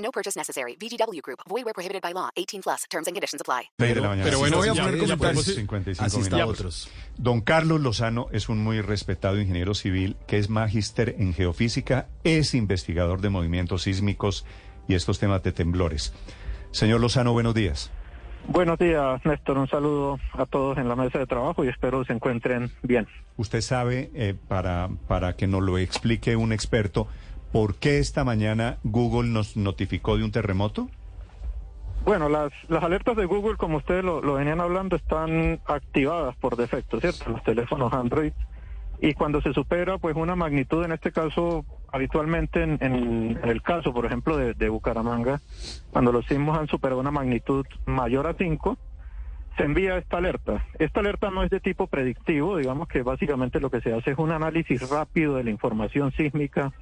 No purchase necessary. VGW Group. Void where prohibited by law. 18 plus. Terms and conditions apply. Mañana. Pero bueno, voy a ya- poner ya comentarios. podemos- 55 Asista a minutos. otros. Don Carlos Lozano es un muy respetado ingeniero civil que es magíster en geofísica, es investigador de movimientos sísmicos y estos temas de temblores. Señor Lozano, buenos días. Buenos días, Néstor. Un saludo a todos en la mesa de trabajo y espero se encuentren bien. Usted sabe, eh, para, para que nos lo explique un experto, ¿por qué esta mañana Google nos notificó de un terremoto? Bueno, las, alertas de Google, como ustedes lo, venían hablando, están activadas por defecto, ¿cierto? Los teléfonos Android. Y cuando se supera, pues una magnitud, en este caso, habitualmente en, en- en el caso, por ejemplo, de, de Bucaramanga, cuando los sismos han superado una magnitud mayor a 5, se envía esta alerta. Esta alerta no es de tipo predictivo, digamos que básicamente lo que se hace es un análisis rápido de la información sísmica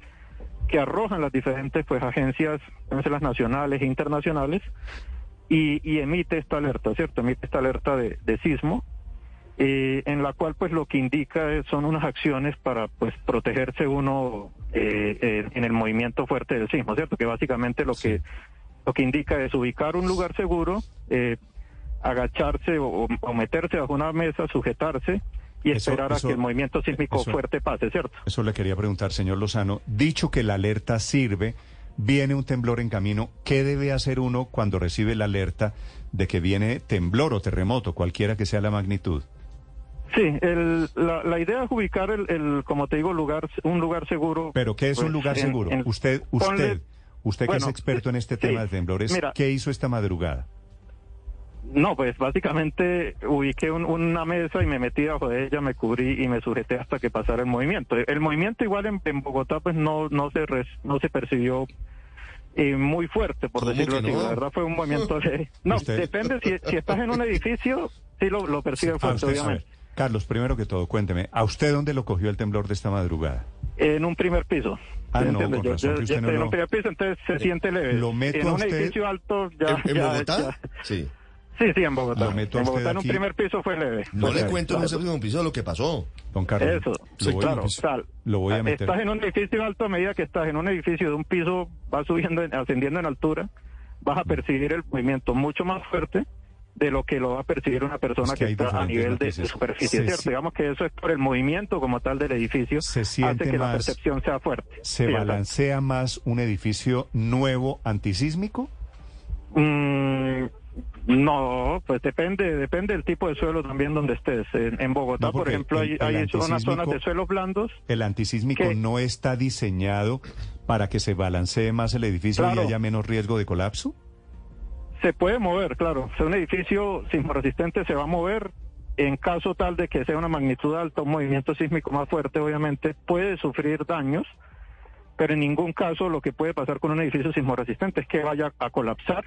que arrojan las diferentes pues agencias, las nacionales e internacionales, y, y emite esta alerta, ¿cierto? Emite esta alerta de, sismo, eh, en la cual pues lo que indica son unas acciones para pues protegerse uno eh, en el movimiento fuerte del sismo, ¿cierto? Que básicamente lo que lo que indica es ubicar un lugar seguro, eh, agacharse o meterse bajo una mesa, sujetarse y Eso- esperar eso- a que el movimiento sísmico eso- fuerte pase, ¿cierto? Eso le quería preguntar, señor Lozano. Dicho que la alerta sirve, viene un temblor en camino, ¿qué debe hacer uno cuando recibe la alerta de que viene temblor o terremoto, cualquiera que sea la magnitud? Sí, el- la, la idea es ubicar el, el, como te digo, lugar, un lugar seguro. Pero ¿qué es un pues, lugar seguro? en- usted, ponle- usted, usted que es experto en este sí, tema de temblores, mira. ¿qué hizo esta madrugada? No, pues básicamente ubiqué un- una mesa y me metí bajo de ella, me cubrí y me sujeté hasta que pasara el movimiento. El movimiento igual en, en Bogotá pues no no se res- no se percibió eh, muy fuerte, por ¿Cómo decirlo así. no? La verdad fue un movimiento leve. No, Usted- depende si, si estás en un edificio, sí lo, lo percibes Ah, fuerte, usted obviamente. Carlos, primero que todo, cuénteme, ¿a usted dónde lo cogió el temblor de esta madrugada? En un primer piso. Ah, ¿Sí no, con Yo- razón yo- que yo usted no estoy en un primer piso, entonces se siente leve. lo meto en a un usted- edificio alto ya... ¿En, en ya- Bogotá? ya- Sí. Sí, sí, en Bogotá. Lo meto a en usted Bogotá en un aquí. primer piso fue leve. No Fue le leve, cuento en un claro. séptimo piso lo que pasó. Don Carlos, Eso, lo, sí, voy, claro. a, o sea, lo voy a meter. Estás en un edificio alto a medida que estás en un edificio de un piso, vas subiendo, en- ascendiendo en altura, vas a percibir el movimiento mucho más fuerte de lo que lo va a percibir una persona Es que que, está a nivel de, de superficie, ¿cierto? si- Digamos que eso es por el movimiento como tal del edificio, Se hace siente que la más- percepción sea fuerte. ¿Se Sí, balancea más un edificio nuevo antisísmico? Mm, no, pues depende, depende del tipo de suelo también donde estés. En, en Bogotá, No, por ejemplo, el- hay, el hay unas zonas de suelos blandos. El antisísmico ¿Qué? no está diseñado para que se balancee más el edificio Claro. y haya menos riesgo de colapso. Se puede mover, claro. O sea, un edificio sismoresistente se va a mover en caso tal de que sea una magnitud alta, un movimiento sísmico más fuerte, obviamente, puede sufrir daños, pero en ningún caso lo que puede pasar con un edificio sismoresistente es que vaya a colapsar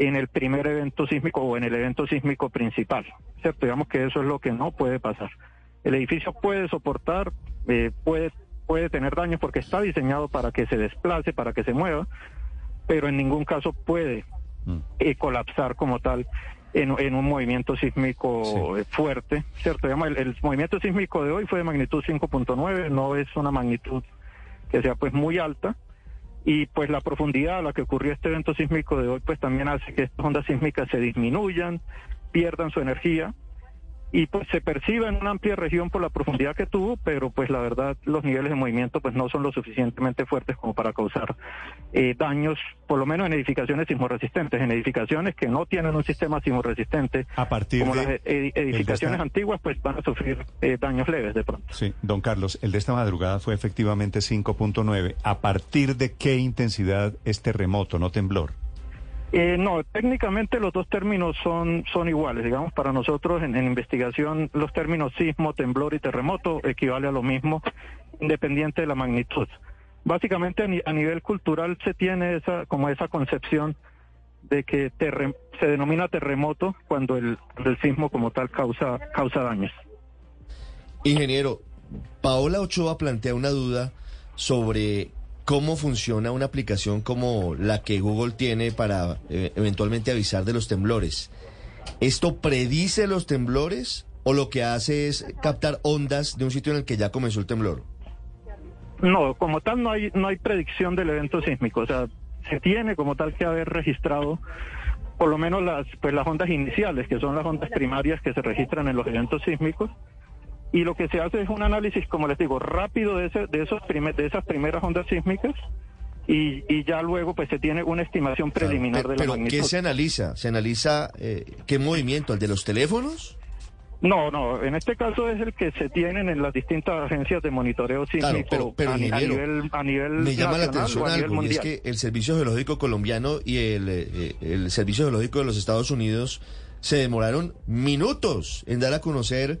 en el primer evento sísmico o en el evento sísmico principal, ¿cierto? Digamos que eso es lo que no puede pasar. El edificio puede soportar, eh, puede, puede tener daños porque está diseñado para que se desplace, para que se mueva, pero en ningún caso puede Mm. eh, colapsar como tal en, en un movimiento sísmico eh, fuerte, ¿cierto? Digamos, el, el movimiento sísmico de hoy fue de magnitud 5.9, no es una magnitud que sea pues muy alta, y pues la profundidad a la que ocurrió este evento sísmico de hoy pues también hace que estas ondas sísmicas se disminuyan, pierdan su energía, y pues se percibe en una amplia región por la profundidad que tuvo, pero pues la verdad los niveles de movimiento pues no son lo suficientemente fuertes como para causar eh, daños, por lo menos en edificaciones sismoresistentes, en edificaciones que no tienen un sistema sismoresistente, A partir como de las ed- de edificaciones esta- antiguas pues van a sufrir eh, daños leves de pronto. Sí, don Carlos, el de esta madrugada fue efectivamente 5.9. ¿A partir de qué intensidad es terremoto, no temblor? Eh, no, técnicamente los dos términos son, son iguales. Digamos, para nosotros en, investigación los términos sismo, temblor y terremoto equivale a lo mismo, independiente de la magnitud. básicamente a, ni- a nivel cultural se tiene esa como esa concepción de que terre- se denomina terremoto cuando el, el sismo como tal causa causa daños. Ingeniero, Paola Ochoa plantea una duda sobre cómo funciona una aplicación como la que Google tiene para eh, eventualmente avisar de los temblores. ¿Esto predice los temblores o lo que hace es captar ondas de un sitio en el que ya comenzó el temblor? No, como tal no hay no hay predicción del evento sísmico, o sea, se tiene como tal que haber registrado por lo menos las pues las ondas iniciales, que son las ondas primarias que se registran en los eventos sísmicos. Y lo que se hace es un análisis, como les digo, rápido de ese, de esos primer- de esas primeras ondas sísmicas y, y ya luego pues se tiene una estimación preliminar de la Pero magnitud. ¿qué se analiza? ¿Se analiza eh, qué movimiento? ¿El de los teléfonos? No, no, en este caso es el que se tienen en las distintas agencias de monitoreo Claro, sísmico pero- pero, a, nivel a nivel Me llama la atención algo, y es que el Servicio Geológico Colombiano y el, eh, el Servicio Geológico de los Estados Unidos se demoraron minutos en dar a conocer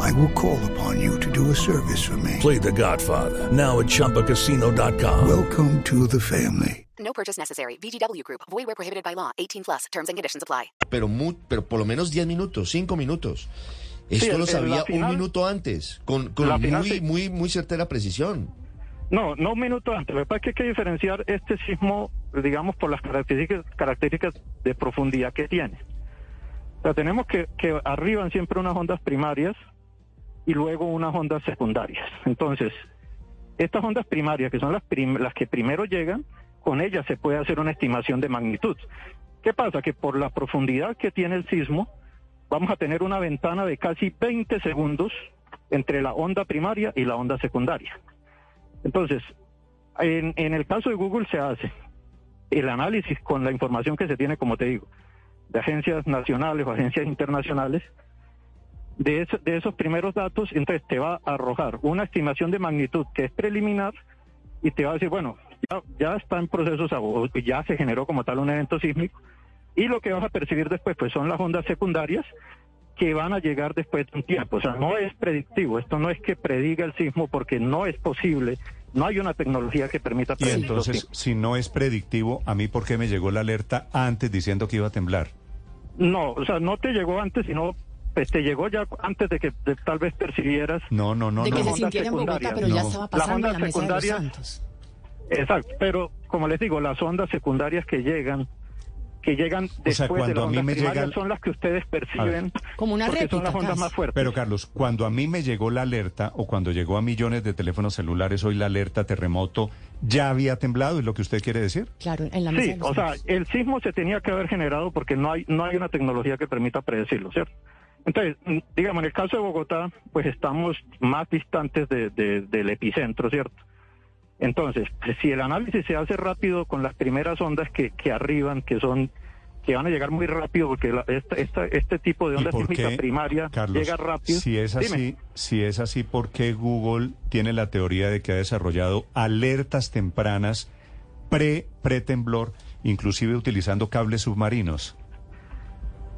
I will call upon you to do a service for me. Play The Godfather now at ChumbaCasino.com. Welcome to the family. No purchase necessary. VGW Group. Void where prohibited by law. 18 plus. Terms and conditions apply. Pero, mu- pero por lo menos 10 minutos, 5 minutos. Esto el- lo sabía final- un minuto antes, con, con muy, final sí. muy, muy certera precisión. No, no un minuto antes. Lo que pasa es que hay que diferenciar este sismo, digamos, por las características, características de profundidad que tiene. O sea, tenemos que, que arriban siempre unas ondas primarias y luego unas ondas secundarias. Entonces, estas ondas primarias, que son las, prim- las que primero llegan, con ellas se puede hacer una estimación de magnitud. ¿Qué pasa? Que por la profundidad que tiene el sismo, vamos a tener una ventana de casi 20 segundos entre la onda primaria y la onda secundaria. Entonces, en, en el caso de Google se hace el análisis con la información que se tiene, como te digo, de agencias nacionales o agencias internacionales, de, eso- de esos primeros datos, entonces te va a arrojar una estimación de magnitud que es preliminar y te va a decir, bueno, ya, ya está en procesos, ya se generó como tal un evento sísmico, y lo que vas a percibir después pues son las ondas secundarias que van a llegar después de un tiempo. O sea, no es predictivo, esto no es que prediga el sismo porque no es posible, no hay una tecnología que permita Y predecir los entonces, si no es predictivo, ¿a mí por qué me llegó la alerta antes diciendo que iba a temblar? No, o sea, no te llegó antes, sino pues, te llegó ya antes de que de- tal vez percibieras. No, no, no, de no. se sintiera en Bogotá, pero ya estaba Las pasando en ondas la mesa de los secundarias-. Exacto, pero como les digo, las ondas secundarias que llegan, que llegan sea, después de cuando las a mí ondas me llega son las que ustedes perciben Como una porque son réplica, las ondas casi. más fuertes. Pero Carlos, cuando a mí me llegó la alerta o cuando llegó a millones de teléfonos celulares hoy la alerta terremoto, ¿ya había temblado? ¿Es lo que usted quiere decir? Claro, en la mesa Sí, de los o sea, el sismo se tenía que haber generado porque no hay no hay una tecnología que permita predecirlo, ¿cierto? Entonces, mm, digamos, en el caso de Bogotá, pues estamos más distantes de- de- del epicentro, ¿cierto? Entonces, si el análisis se hace rápido con las primeras ondas que, que arriban, que son que van a llegar muy rápido, porque la- esta- esta- este tipo de ¿Y onda sísmica primaria Carlos, llega rápido. Si es Dime. así, si es así, ¿por qué Google tiene la teoría de que ha desarrollado alertas tempranas pre pretemblor, inclusive utilizando cables submarinos?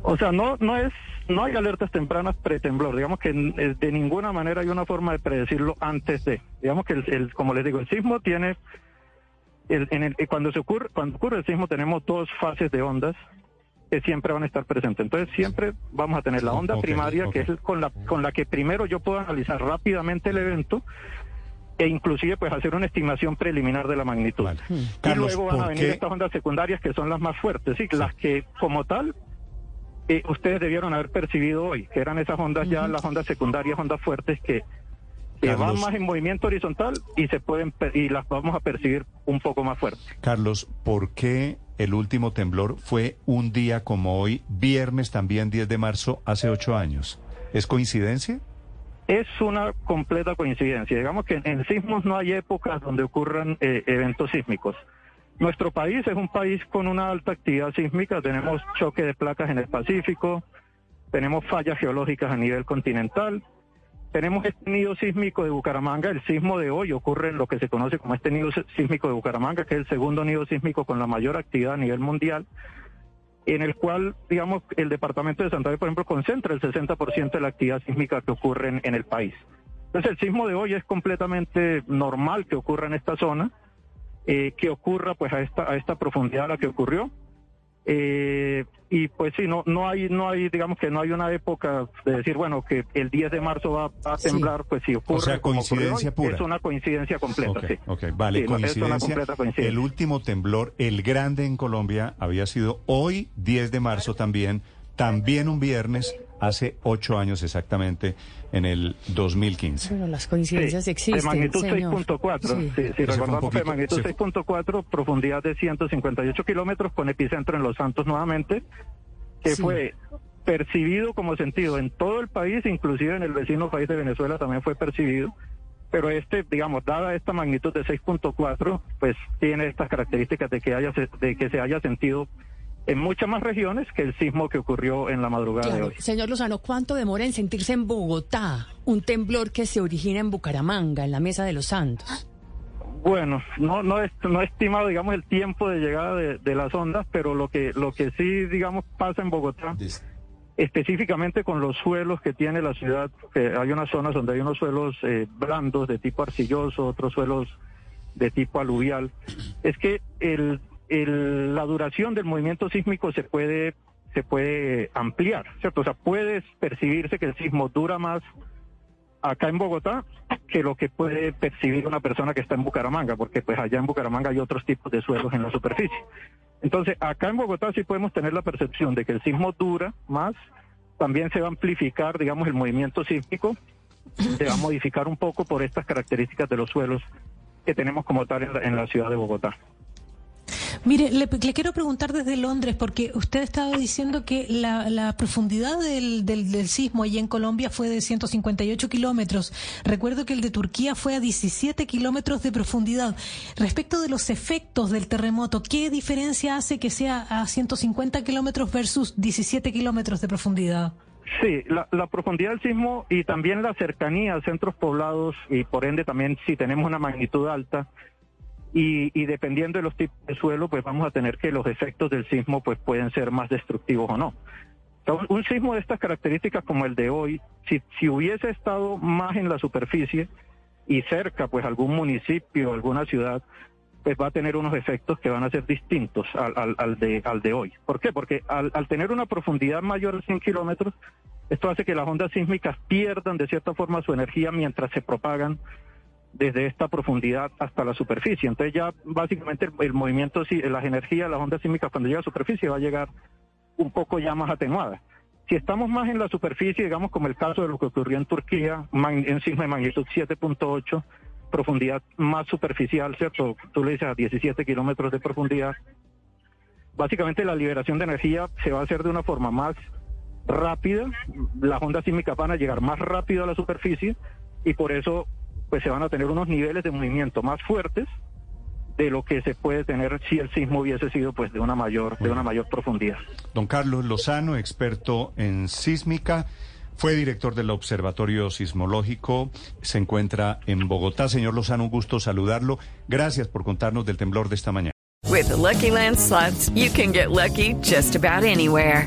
O sea, no no es no hay alertas tempranas pretemblor. Digamos que eh, de ninguna manera hay una forma de predecirlo antes de. Digamos que el, el- como les digo, el sismo tiene el, en el, eh, cuando se ocurre cuando ocurre el sismo tenemos dos fases de ondas que siempre van a estar presentes. Entonces siempre vamos a tener la onda primaria que es con la con la que primero yo puedo analizar rápidamente el evento e inclusive pues hacer una estimación preliminar de la magnitud. Vale. Y Carlos, luego van a ¿por venir qué? estas ondas secundarias que son las más fuertes, sí, las que como tal eh, ustedes debieron haber percibido hoy, que eran esas ondas ya, las ondas secundarias, ondas fuertes que, que van más en movimiento horizontal y se pueden y las vamos a percibir un poco más fuertes. Carlos, ¿por qué el último temblor fue un día como hoy, viernes también 10 de marzo, hace ocho años? ¿Es coincidencia? Es una completa coincidencia. Digamos que en, en sismos no hay épocas donde ocurran eh, eventos sísmicos. Nuestro país es un país con una alta actividad sísmica, tenemos choque de placas en el Pacífico, tenemos fallas geológicas a nivel continental, tenemos este nido sísmico de Bucaramanga, el sismo de hoy ocurre en lo que se conoce como este nido sísmico de Bucaramanga, que es el segundo nido sísmico con la mayor actividad a nivel mundial, en el cual, digamos, el departamento de Santander, por ejemplo, concentra el 60% de la actividad sísmica que ocurre en, en el país. Entonces, el sismo de hoy es completamente normal que ocurra en esta zona, eh, que ocurra pues a esta, a esta profundidad a la que ocurrió. Eh, y pues sí, no, no hay, no hay, digamos que no hay una época de decir, bueno, que el 10 de marzo va a temblar, pues si ocurre. O sea, coincidencia hoy, pura. Es una coincidencia completa, sí. ok, vale, Sí, completa coincidencia. El último temblor, el grande en Colombia, había sido hoy, 10 de marzo también, también un viernes, hace ocho años exactamente, en el 2015. Bueno, las coincidencias Sí, existen, De magnitud señor. 6.4. Sí. Recordamos que poquito- de magnitud se fue- 6.4, profundidad de 158 kilómetros, con epicentro en Los Santos nuevamente, que Sí. fue percibido como sentido en todo el país, inclusive en el vecino país de Venezuela también fue percibido. Pero este, digamos, dada esta magnitud de 6.4, pues tiene estas características de que, haya, se- de que se haya sentido en muchas más regiones que el sismo que ocurrió en la madrugada de hoy. Señor Lozano, ¿cuánto demora en sentirse en Bogotá un temblor que se origina en Bucaramanga, en la Mesa de los Santos? Bueno, no no es, no he estimado digamos el tiempo de llegada de, de las ondas, pero lo que lo que sí digamos pasa en Bogotá específicamente con los suelos que tiene la ciudad, que hay unas zonas donde hay unos suelos eh, blandos de tipo arcilloso, otros suelos de tipo aluvial, es que el, el- la duración del movimiento sísmico se puede se puede ampliar, ¿cierto? O sea, puede percibirse que el sismo dura más acá en Bogotá que lo que puede percibir una persona que está en Bucaramanga, porque pues allá en Bucaramanga hay otros tipos de suelos en la superficie. Entonces, acá en Bogotá sí podemos tener la percepción de que el sismo dura más, también se va a amplificar, digamos, el movimiento sísmico, se va a modificar un poco por estas características de los suelos que tenemos como tal en la, en la ciudad de Bogotá. Mire, le, le quiero preguntar desde Londres, porque usted estaba diciendo que la, profundidad del, del, del sismo allí en Colombia fue de 158 kilómetros. Recuerdo que el de Turquía fue a 17 kilómetros de profundidad. Respecto de los efectos del terremoto, ¿qué diferencia hace que sea a 150 kilómetros versus 17 kilómetros de profundidad? Sí, la, la profundidad del sismo y también la cercanía a centros poblados y por ende también si tenemos una magnitud alta y, y dependiendo de los tipos de suelo, pues vamos a tener que los efectos del sismo pues pueden ser más destructivos o no. Entonces, un sismo de estas características como el de hoy, si, si hubiese estado más en la superficie y cerca pues algún municipio, alguna ciudad, pues va a tener unos efectos que van a ser distintos al, al, de, al de hoy. ¿Por qué? Porque al, tener una profundidad mayor de 100 kilómetros, esto hace que las ondas sísmicas pierdan de cierta forma su energía mientras se propagan desde esta profundidad hasta la superficie. Entonces ya básicamente el, el movimiento, las energías, las ondas sísmicas cuando llega a la superficie va a llegar un poco ya más atenuada. Si estamos más en la superficie, digamos como el caso de lo que ocurrió en Turquía, en sismo de magnitud 7.8, profundidad más superficial, ¿cierto? Tú le dices a 17 kilómetros de profundidad. Básicamente la liberación de energía se va a hacer de una forma más rápida, las ondas sísmicas van a llegar más rápido a la superficie y por eso pues se van a tener unos niveles de movimiento más fuertes de lo que se puede tener si el sismo hubiese sido pues de una mayor de una mayor profundidad. Don Carlos Lozano, experto en sísmica, fue director del Observatorio Sismológico, se encuentra en Bogotá. Señor Lozano, un gusto saludarlo. Gracias por contarnos del temblor de esta mañana. With the Lucky Land slots, you can get lucky just about anywhere.